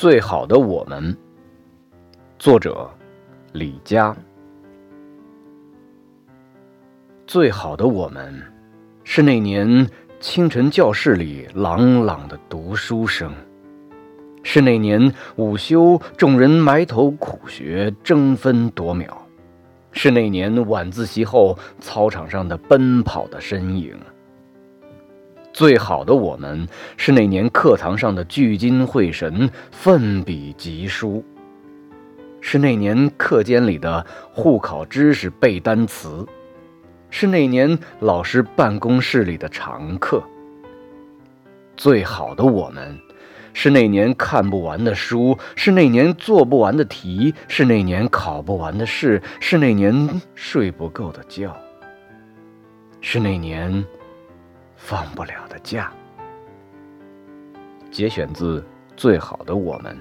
最好的我们，作者李佳。最好的我们，是那年清晨教室里朗朗的读书声，是那年午休众人埋头苦学争分夺秒，是那年晚自习后操场上的奔跑的身影。最好的我们是那年课堂上的聚精会神、奋笔疾书，是那年课间里的互考知识、背单词，是那年老师办公室里的常客。最好的我们是那年看不完的书，是那年做不完的题，是那年考不完的试，是那年睡不够的觉，是那年。放不了的假。节选自《最好的我们》。